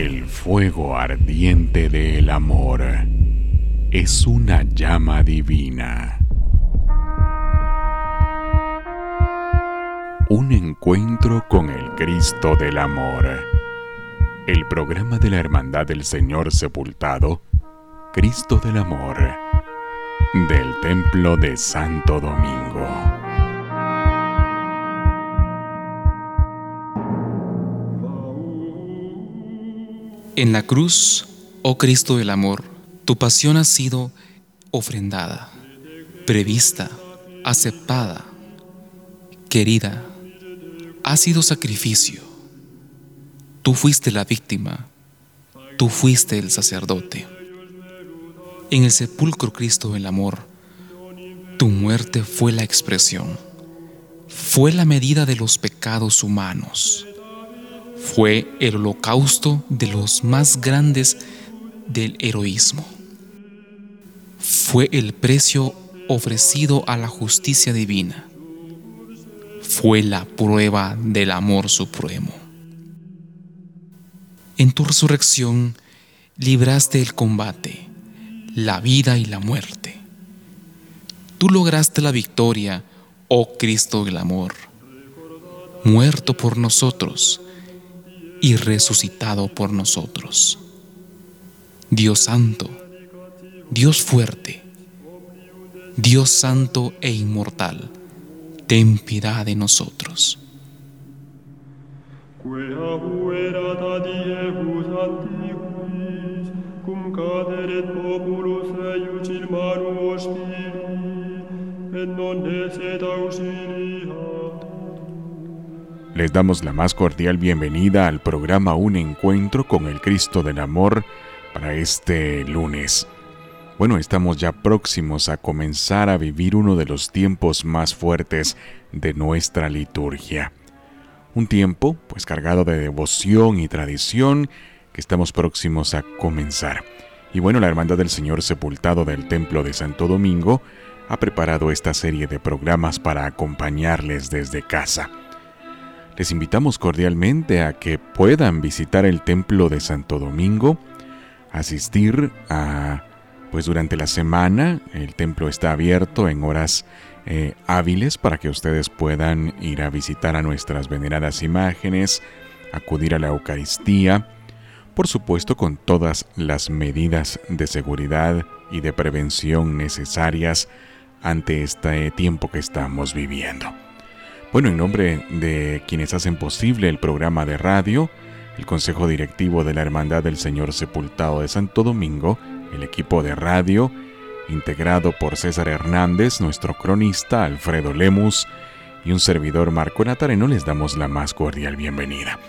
El fuego ardiente del amor es una llama divina. Un encuentro con el Cristo del Amor. El programa de la Hermandad del Señor Sepultado, Cristo del Amor, del Templo de Santo Domingo. En la cruz, oh Cristo del Amor, tu pasión ha sido ofrendada, prevista, aceptada, querida, ha sido sacrificio. Tú fuiste la víctima, tú fuiste el sacerdote. En el sepulcro Cristo del Amor, tu muerte fue la expresión, fue la medida de los pecados humanos, fue el holocausto de los más grandes del heroísmo fue el precio ofrecido a la justicia divina. Fue la prueba del amor supremo. En tu resurrección libraste el combate, la vida y la muerte. Tú lograste la victoria, oh Cristo del amor, muerto por nosotros y resucitado por nosotros. Dios Santo, Dios fuerte, Dios santo e inmortal, ten piedad de nosotros. Les damos la más cordial bienvenida al programa Un Encuentro con el Cristo del Amor para este lunes. Bueno, estamos ya próximos a comenzar a vivir uno de los tiempos más fuertes de nuestra liturgia. Un tiempo, pues cargado de devoción y tradición, que estamos próximos a comenzar. Y bueno, la Hermandad del Señor Sepultado del Templo de Santo Domingo ha preparado esta serie de programas para acompañarles desde casa. Les invitamos cordialmente a que puedan visitar el Templo de Santo Domingo, asistir a pues durante la semana el templo está abierto en horas eh, hábiles para que ustedes puedan ir a visitar a nuestras veneradas imágenes, acudir a la Eucaristía, por supuesto con todas las medidas de seguridad y de prevención necesarias ante este tiempo que estamos viviendo. Bueno, en nombre de quienes hacen posible el programa de radio, el Consejo Directivo de la Hermandad del Señor Sepultado de Santo Domingo, el equipo de radio, integrado por César Hernández, nuestro cronista Alfredo Lemus y un servidor Marco Natareno, les damos la más cordial bienvenida.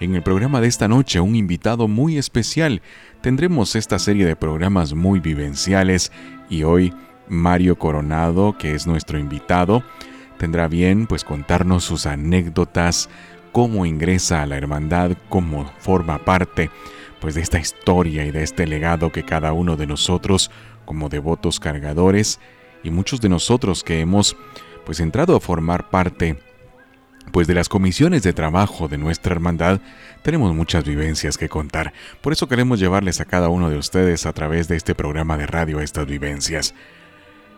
En el programa de esta noche, un invitado muy especial. Tendremos esta serie de programas muy vivenciales y hoy Mario Coronado, que es nuestro invitado, tendrá bien pues contarnos sus anécdotas, cómo ingresa a la hermandad, cómo forma parte pues de esta historia y de este legado que cada uno de nosotros como devotos cargadores y muchos de nosotros que hemos pues entrado a formar parte pues de las comisiones de trabajo de nuestra hermandad tenemos muchas vivencias que contar. Por eso queremos llevarles a cada uno de ustedes a través de este programa de radio estas vivencias.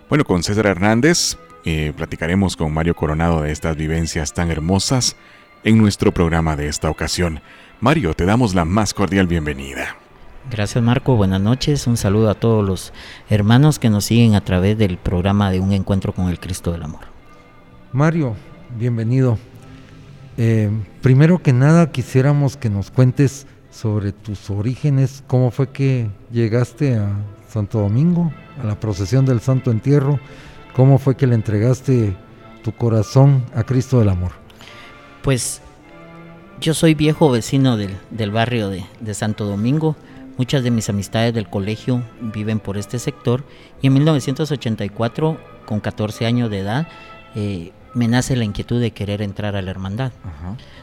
Bueno, con César Hernández eh, platicaremos con Mario Coronado de estas vivencias tan hermosas en nuestro programa de esta ocasión. Mario, te damos la más cordial bienvenida. Gracias Marco, buenas noches, un saludo a todos los hermanos que nos siguen a través del programa de Un Encuentro con el Cristo del Amor. Mario, bienvenido. Eh, primero que nada quisiéramos que nos cuentes sobre tus orígenes, cómo fue que llegaste a Santo Domingo, a la procesión del Santo Entierro, cómo fue que le entregaste tu corazón a Cristo del Amor. Pues yo soy viejo vecino del, barrio de, Santo Domingo. Muchas de mis amistades del colegio viven por este sector y en 1984, con 14 años de edad, eh, me nace la inquietud de querer entrar a la hermandad.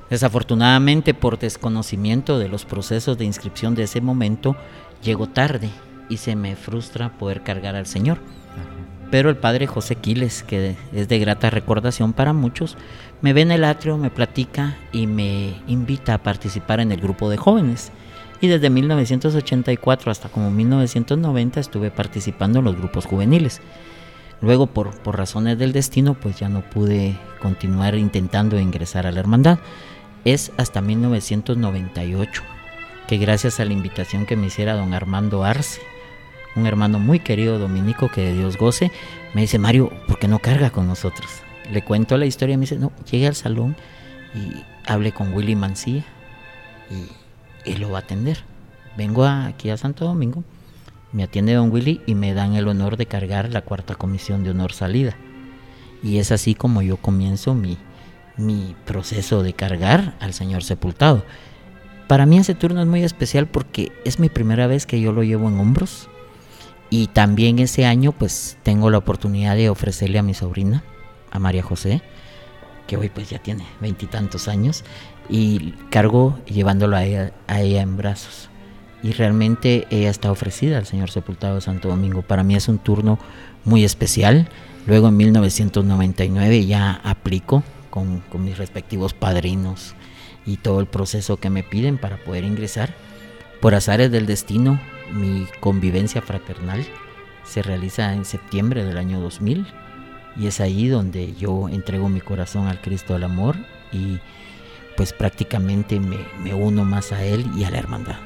Desafortunadamente, por desconocimiento de los procesos de inscripción de ese momento, llego tarde y se me frustra poder cargar al Señor. Pero el padre José Quiles, que es de grata recordación para muchos, me ve en el atrio, me platica y me invita a participar en el grupo de jóvenes. y desde 1984 hasta como 1990 estuve participando en los grupos juveniles. Luego, por, por razones del destino, pues ya no pude continuar intentando ingresar a la hermandad. Es hasta 1998 que gracias a la invitación que me hiciera don Armando Arce, un hermano muy querido dominico que de Dios goce, me dice, Mario, ¿por qué no carga con nosotros? Le cuento la historia, me dice, no, llegue al salón y hable con Willy Mancilla y él lo va a atender. Vengo aquí a Santo Domingo, me atiende don Willy y me dan el honor de cargar la cuarta comisión de honor salida. Y es así como yo comienzo mi, mi proceso de cargar al Señor sepultado. Para mí ese turno es muy especial porque es mi primera vez que yo lo llevo en hombros. Y también ese año pues tengo la oportunidad de ofrecerle a mi sobrina, a María José, que hoy pues ya tiene veintitantos años, y cargo llevándolo a ella, a ella en brazos. Y realmente ella está ofrecida al Señor Sepultado de Santo Domingo. Para mí es un turno muy especial. Luego en 1999 ya aplico con, con mis respectivos padrinos y todo el proceso que me piden para poder ingresar. Por azares del destino, mi convivencia fraternal se realiza en septiembre del año 2000 y es ahí donde yo entrego mi corazón al Cristo del Amor y pues prácticamente me, uno más a Él y a la hermandad.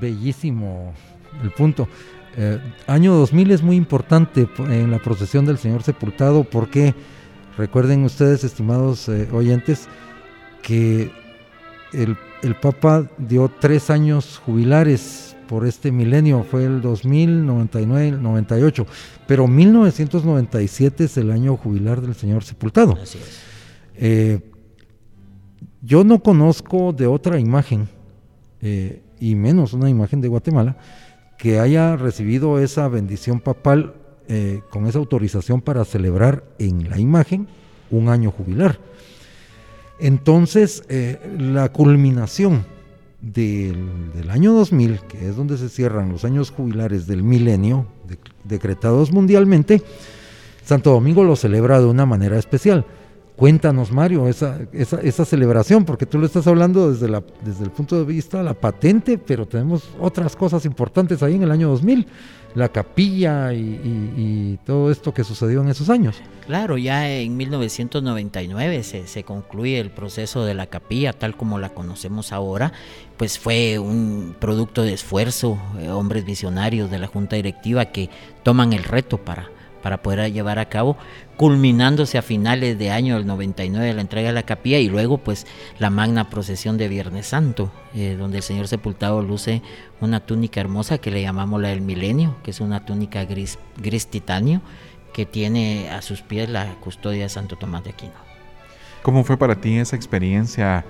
Bellísimo el punto. Eh, año 2000 es muy importante en la procesión del Señor Sepultado porque recuerden ustedes, estimados eh, oyentes, que el, el Papa dio tres años jubilares por este milenio, fue el 2000, 99, 98, pero 1997 es el año jubilar del Señor Sepultado. Así es. Eh, yo no conozco de otra imagen, eh, y menos una imagen de Guatemala, que haya recibido esa bendición papal eh, con esa autorización para celebrar en la imagen un año jubilar. Entonces, la culminación del, año 2000, que es donde se cierran los años jubilares del milenio, decretados mundialmente, Santo Domingo lo celebra de una manera especial. Cuéntanos, Mario, esa, esa, celebración, porque tú lo estás hablando desde, la, desde el punto de vista de la patente, pero tenemos otras cosas importantes ahí en el año 2000 la capilla y, todo esto que sucedió en esos años. Claro, ya en 1999 se, se, concluye el proceso de la capilla tal como la conocemos ahora, pues fue un producto de esfuerzo, eh, hombres visionarios de la junta directiva que toman el reto para para poder llevar a cabo, culminándose a finales de año del 99 la entrega de la capilla y luego pues la magna procesión de Viernes Santo, eh, donde el Señor Sepultado luce una túnica hermosa que le llamamos la del milenio, que es una túnica gris, gris titanio que tiene a sus pies la custodia de Santo Tomás de Aquino. ¿Cómo fue para ti esa experiencia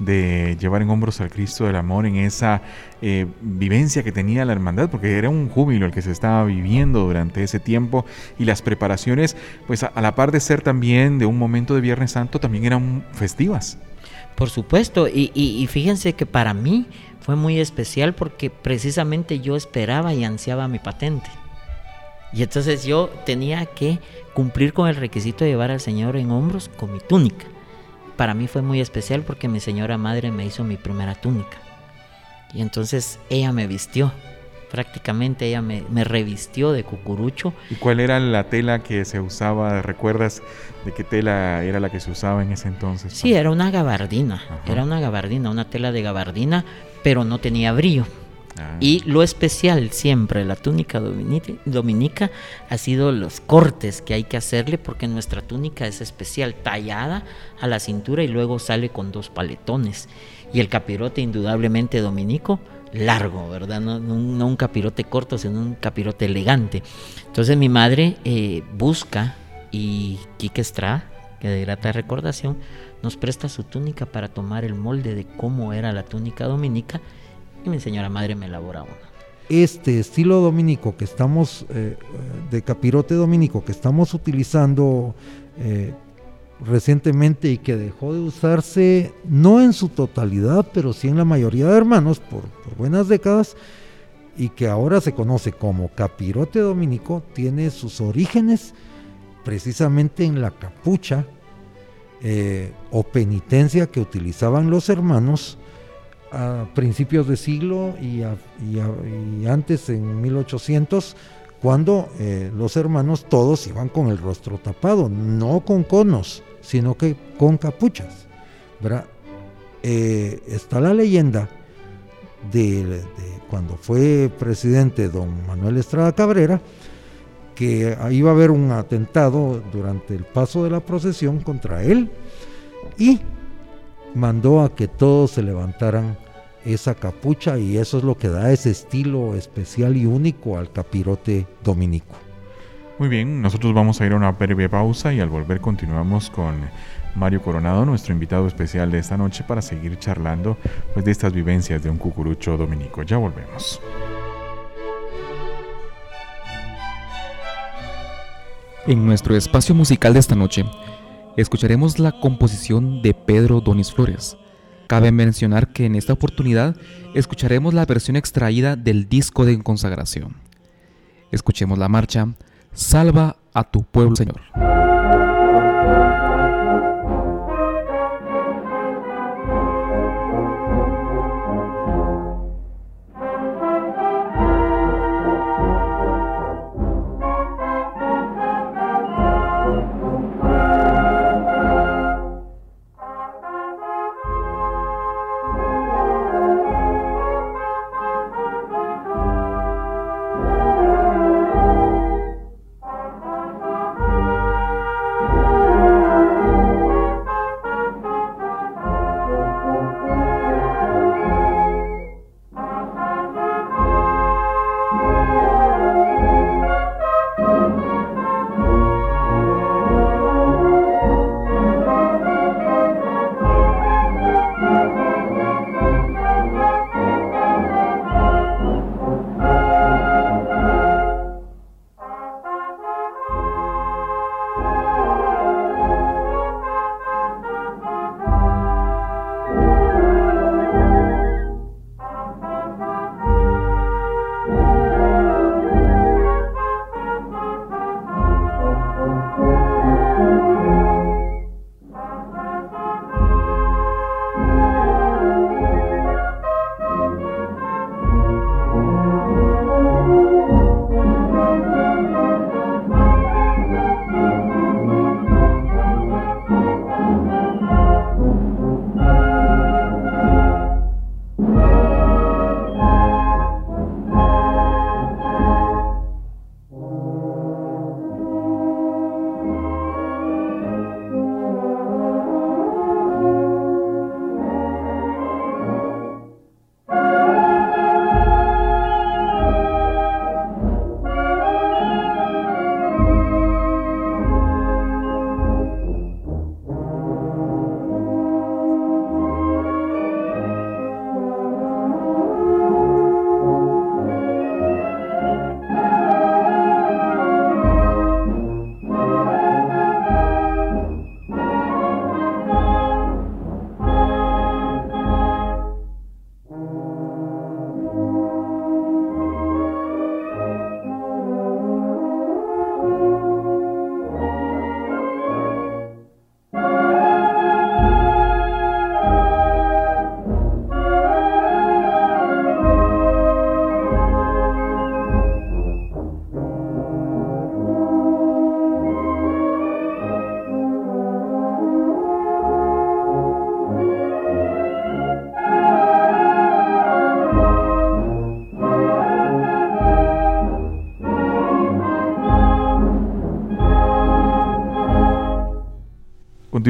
de llevar en hombros al Cristo del Amor en esa eh, vivencia que tenía la hermandad? Porque era un júbilo el que se estaba viviendo durante ese tiempo y las preparaciones, pues a, la par de ser también de un momento de Viernes Santo, también eran festivas. Por supuesto, y, y fíjense que para mí fue muy especial porque precisamente yo esperaba y ansiaba mi patente. Y entonces yo tenía que cumplir con el requisito de llevar al Señor en hombros con mi túnica para mí fue muy especial porque mi señora madre me hizo mi primera túnica. Y entonces ella me vistió. Prácticamente ella me, revistió de cucurucho. ¿Y cuál era la tela que se usaba? ¿Recuerdas de qué tela era la que se usaba en ese entonces? Sí, era una gabardina. Era una gabardina, una tela de gabardina, pero no tenía brillo. Ah. Y lo especial siempre, la túnica dominica, ha sido los cortes que hay que hacerle porque nuestra túnica es especial, tallada a la cintura y luego sale con dos paletones. Y el capirote indudablemente dominico, largo, ¿verdad? No, un capirote corto, sino un capirote elegante. Entonces mi madre eh, busca y Kike Estrada, que de grata recordación, nos presta su túnica para tomar el molde de cómo era la túnica dominica y mi señora madre me elabora una. Este estilo dominico que estamos, eh, de capirote dominico que estamos utilizando eh, recientemente y que dejó de usarse, no en su totalidad, pero sí en la mayoría de hermanos por, buenas décadas, y que ahora se conoce como capirote dominico, tiene sus orígenes precisamente en la capucha eh, o penitencia que utilizaban los hermanos a principios de siglo y, antes en 1800 cuando eh, los hermanos todos iban con el rostro tapado, no con conos, sino que con capuchas. Eh, está la leyenda de, cuando fue presidente don Manuel Estrada Cabrera, que iba a haber un atentado durante el paso de la procesión contra él y mandó a que todos se levantaran esa capucha y eso es lo que da ese estilo especial y único al capirote dominico. Muy bien, nosotros vamos a ir a una breve pausa y al volver continuamos con Mario Coronado, nuestro invitado especial de esta noche, para seguir charlando pues, de estas vivencias de un cucurucho dominico. Ya volvemos. En nuestro espacio musical de esta noche, escucharemos la composición de Pedro Donis Flores. Cabe mencionar que en esta oportunidad escucharemos la versión extraída del disco de consagración. Escuchemos la marcha Salva a tu pueblo, Señor.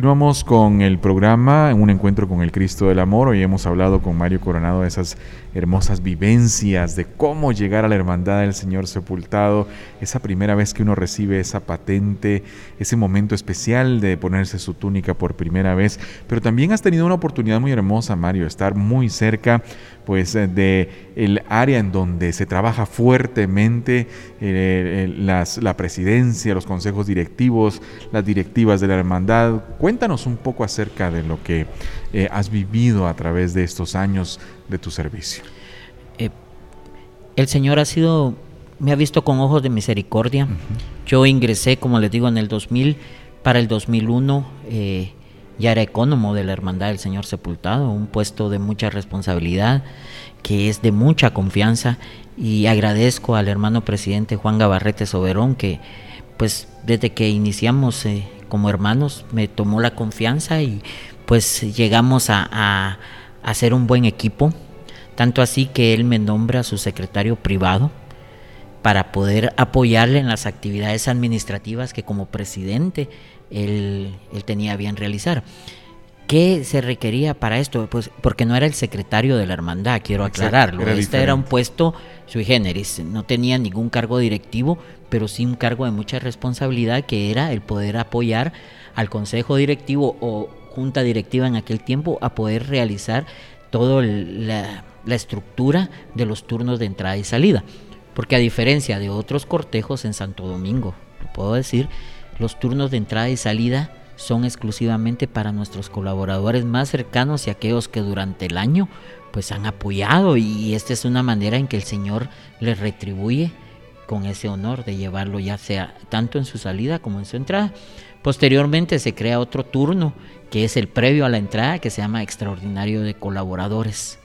Continuamos con el programa, un encuentro con el Cristo del Amor. Hoy hemos hablado con Mario Coronado de esas hermosas vivencias, de cómo llegar a la hermandad del Señor sepultado, esa primera vez que uno recibe esa patente, ese momento especial de ponerse su túnica por primera vez. Pero también has tenido una oportunidad muy hermosa, Mario, estar muy cerca pues eh, de el área en donde se trabaja fuertemente eh, la presidencia, los consejos directivos, las directivas de la hermandad. Cuéntanos un poco acerca de lo que eh, has vivido a través de estos años de tu servicio. el Señor ha sido, me ha visto con ojos de misericordia. Yo ingresé, como les digo, en el 2000, para el 2001 ya era ecónomo de la Hermandad del Señor Sepultado, un puesto de mucha responsabilidad, que es de mucha confianza y agradezco al hermano presidente Juan Gabarrete Soberón que pues desde que iniciamos eh, como hermanos me tomó la confianza y pues llegamos a, a, a ser un buen equipo, tanto así que él me nombra su secretario privado para poder apoyarle en las actividades administrativas que como presidente él, él tenía bien realizar. ¿Qué se requería para esto? Pues porque no era el secretario de la hermandad, quiero aclararlo. era este diferente. era un puesto sui generis, no tenía ningún cargo directivo, pero sí un cargo de mucha responsabilidad que era el poder apoyar al consejo directivo o junta directiva en aquel tiempo a poder realizar toda la, estructura de los turnos de entrada y salida. Porque a diferencia de otros cortejos en Santo Domingo, puedo decir, los turnos de entrada y salida son exclusivamente para nuestros colaboradores más cercanos y aquellos que durante el año pues han apoyado y esta es una manera en que el Señor les retribuye con ese honor de llevarlo ya sea tanto en su salida como en su entrada. Posteriormente se crea otro turno que es el previo a la entrada que se llama extraordinario de colaboradores.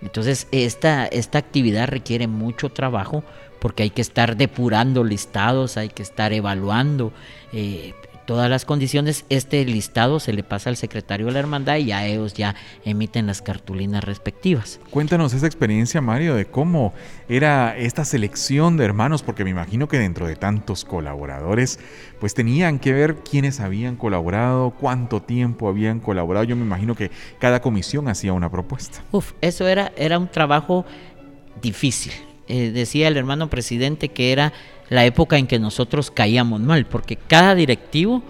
Entonces esta, esta actividad requiere mucho trabajo porque hay que estar depurando listados, hay que estar evaluando eh, todas las condiciones. Este listado se le pasa al secretario de la hermandad y a ellos ya emiten las cartulinas respectivas. Cuéntanos esa experiencia, Mario, de cómo era esta selección de hermanos, porque me imagino que dentro de tantos colaboradores, pues tenían que ver quiénes habían colaborado, cuánto tiempo habían colaborado. Yo me imagino que cada comisión hacía una propuesta. Uf, eso era, era un trabajo difícil. Eh, decía el hermano presidente que era la época en que nosotros caíamos mal, porque cada directivo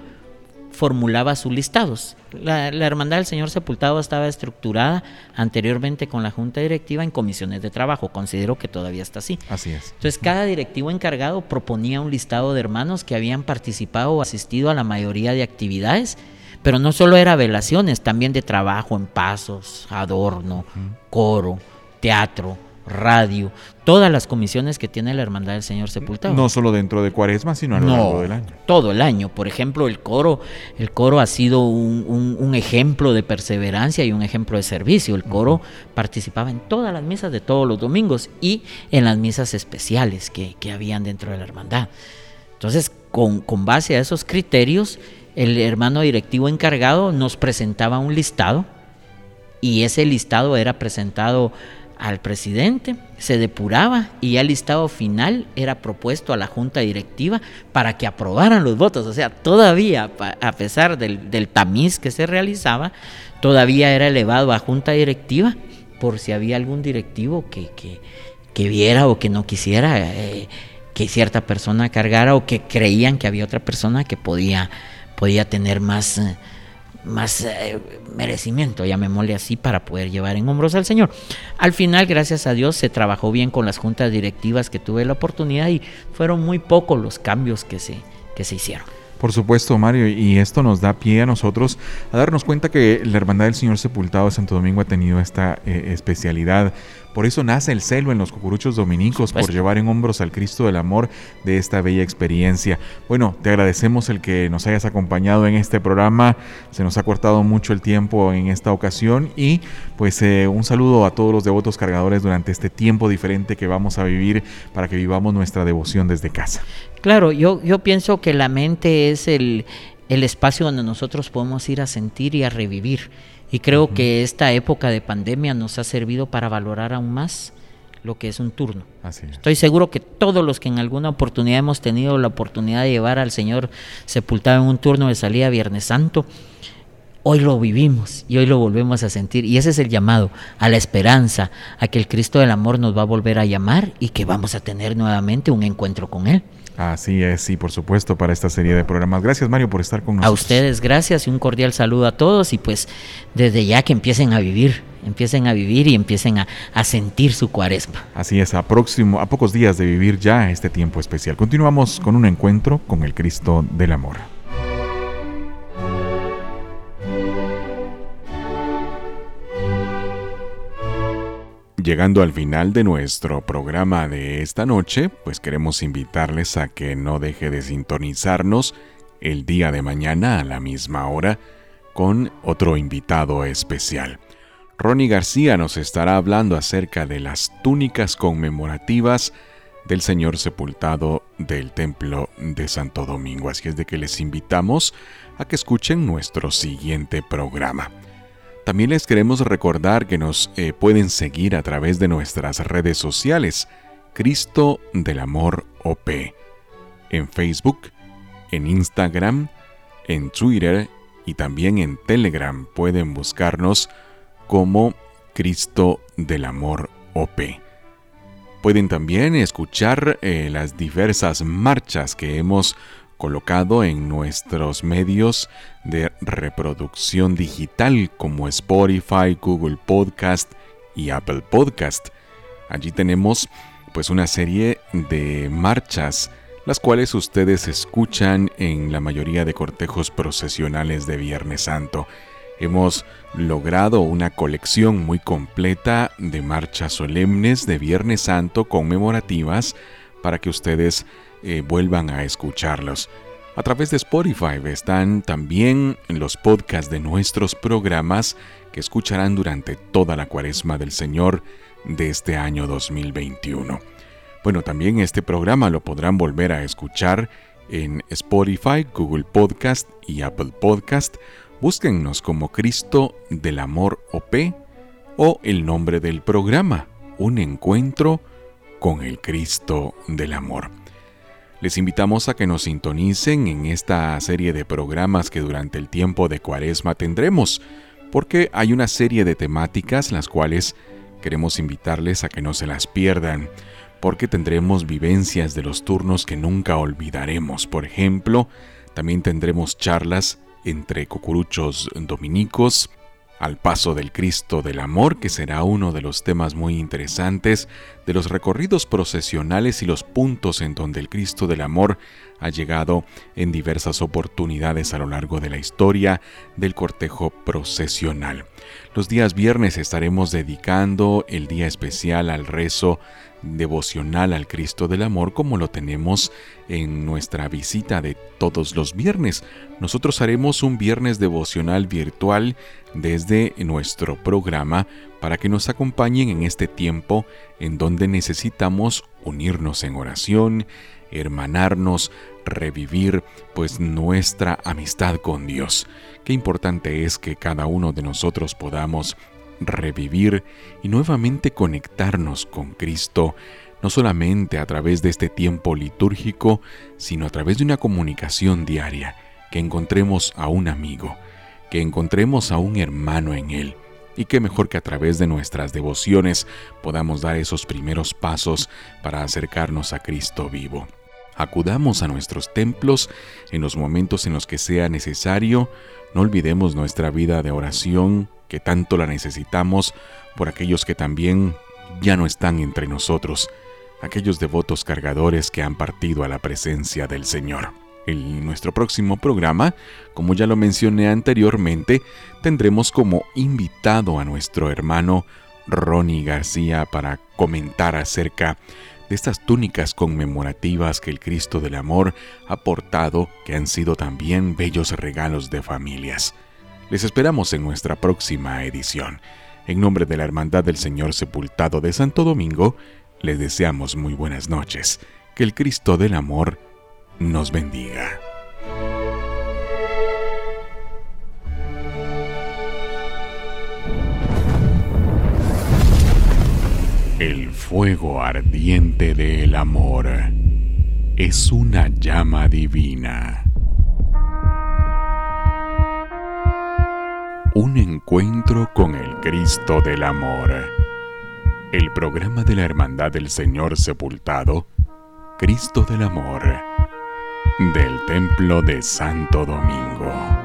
formulaba sus listados. La, la, Hermandad del Señor Sepultado estaba estructurada anteriormente con la Junta Directiva en comisiones de trabajo. Considero que todavía está así. Así es. Entonces, cada directivo encargado proponía un listado de hermanos que habían participado o asistido a la mayoría de actividades, pero no solo era velaciones, también de trabajo en pasos, adorno, coro, teatro, radio, todas las comisiones que tiene la Hermandad del Señor Sepultado. No solo dentro de Cuaresma, sino a lo no, largo del año. Todo el año. Por ejemplo, el coro, el coro ha sido un, un, un ejemplo de perseverancia y un ejemplo de servicio. El coro uh -huh. participaba en todas las misas de todos los domingos y en las misas especiales que, que habían dentro de la hermandad. Entonces, con, con base a esos criterios, el hermano directivo encargado nos presentaba un listado y ese listado era presentado al presidente, se depuraba y ya el listado final era propuesto a la junta directiva para que aprobaran los votos. O sea, todavía, a pesar del, del tamiz que se realizaba, todavía era elevado a junta directiva por si había algún directivo que, viera o que no quisiera eh, que cierta persona cargara o que creían que había otra persona que podía, podía tener más... Eh, más eh, merecimiento, llamémosle así, para poder llevar en hombros al Señor. Al final, gracias a Dios, se trabajó bien con las juntas directivas que tuve la oportunidad y fueron muy pocos los cambios que se, que se hicieron. Por supuesto, Mario, y esto nos da pie a nosotros a darnos cuenta que la Hermandad del Señor Sepultado de Santo Domingo ha tenido esta eh, especialidad. Por eso nace el celo en los cucuruchos dominicos, por llevar en hombros al Cristo del Amor de esta bella experiencia. Bueno, te agradecemos el que nos hayas acompañado en este programa. Se nos ha cortado mucho el tiempo en esta ocasión y pues eh, un saludo a todos los devotos cargadores durante este tiempo diferente que vamos a vivir para que vivamos nuestra devoción desde casa. Claro, yo, yo pienso que la mente es el, el espacio donde nosotros podemos ir a sentir y a revivir. Y creo uh -huh. que esta época de pandemia nos ha servido para valorar aún más lo que es un turno. Así es. Estoy seguro que todos los que en alguna oportunidad hemos tenido la oportunidad de llevar al Señor sepultado en un turno de salida Viernes Santo, hoy lo vivimos y hoy lo volvemos a sentir. Y ese es el llamado a la esperanza, a que el Cristo del Amor nos va a volver a llamar y que vamos a tener nuevamente un encuentro con Él. Así es, sí, por supuesto, para esta serie de programas. Gracias, Mario, por estar con nosotros. A ustedes, gracias y un cordial saludo a todos. Y pues desde ya que empiecen a vivir, empiecen a vivir y empiecen a, a sentir su cuaresma. Así es, a, próximo, a pocos días de vivir ya este tiempo especial. Continuamos con un encuentro con el Cristo del Amor. Llegando al final de nuestro programa de esta noche, pues queremos invitarles a que no deje de sintonizarnos el día de mañana a la misma hora con otro invitado especial. Ronnie García nos estará hablando acerca de las túnicas conmemorativas del Señor sepultado del Templo de Santo Domingo. Así es de que les invitamos a que escuchen nuestro siguiente programa. También les queremos recordar que nos eh, pueden seguir a través de nuestras redes sociales, Cristo del Amor OP, en Facebook, en Instagram, en Twitter y también en Telegram. Pueden buscarnos como Cristo del Amor OP. Pueden también escuchar eh, las diversas marchas que hemos colocado en nuestros medios de reproducción digital como Spotify, Google Podcast y Apple Podcast. Allí tenemos pues una serie de marchas las cuales ustedes escuchan en la mayoría de cortejos procesionales de Viernes Santo hemos logrado una colección muy completa de marchas solemnes de Viernes Santo conmemorativas para que ustedes eh, vuelvan a escucharlos. A través de Spotify están también los podcasts de nuestros programas que escucharán durante toda la cuaresma del Señor de este año 2021. Bueno, también este programa lo podrán volver a escuchar en Spotify, Google Podcast y Apple Podcast Búsquennos como Cristo del Amor OP o el nombre del programa, Un Encuentro con el Cristo del Amor. Les invitamos a que nos sintonicen en esta serie de programas que durante el tiempo de Cuaresma tendremos, porque hay una serie de temáticas las cuales queremos invitarles a que no se las pierdan, porque tendremos vivencias de los turnos que nunca olvidaremos. Por ejemplo, también tendremos charlas entre cucuruchos dominicos, al paso del Cristo del Amor, que será uno de los temas muy interesantes de los recorridos procesionales y los puntos en donde el Cristo del Amor ha llegado en diversas oportunidades a lo largo de la historia del cortejo procesional. Los días viernes estaremos dedicando el día especial al rezo devocional al Cristo del Amor como lo tenemos en nuestra visita de todos los viernes. Nosotros haremos un viernes devocional virtual desde nuestro programa para que nos acompañen en este tiempo en donde necesitamos unirnos en oración, hermanarnos, revivir pues nuestra amistad con Dios. Qué importante es que cada uno de nosotros podamos revivir y nuevamente conectarnos con Cristo, no solamente a través de este tiempo litúrgico, sino a través de una comunicación diaria, que encontremos a un amigo, que encontremos a un hermano en Él, y que mejor que a través de nuestras devociones podamos dar esos primeros pasos para acercarnos a Cristo vivo. Acudamos a nuestros templos en los momentos en los que sea necesario, no olvidemos nuestra vida de oración, que tanto la necesitamos por aquellos que también ya no están entre nosotros, aquellos devotos cargadores que han partido a la presencia del Señor. En nuestro próximo programa, como ya lo mencioné anteriormente, tendremos como invitado a nuestro hermano Ronnie García para comentar acerca de estas túnicas conmemorativas que el Cristo del Amor ha portado, que han sido también bellos regalos de familias. Les esperamos en nuestra próxima edición. En nombre de la Hermandad del Señor Sepultado de Santo Domingo, les deseamos muy buenas noches. Que el Cristo del Amor nos bendiga. El fuego ardiente del amor es una llama divina Un encuentro con el Cristo del Amor. El programa de la Hermandad del Señor Sepultado, Cristo del Amor, del Templo de Santo Domingo.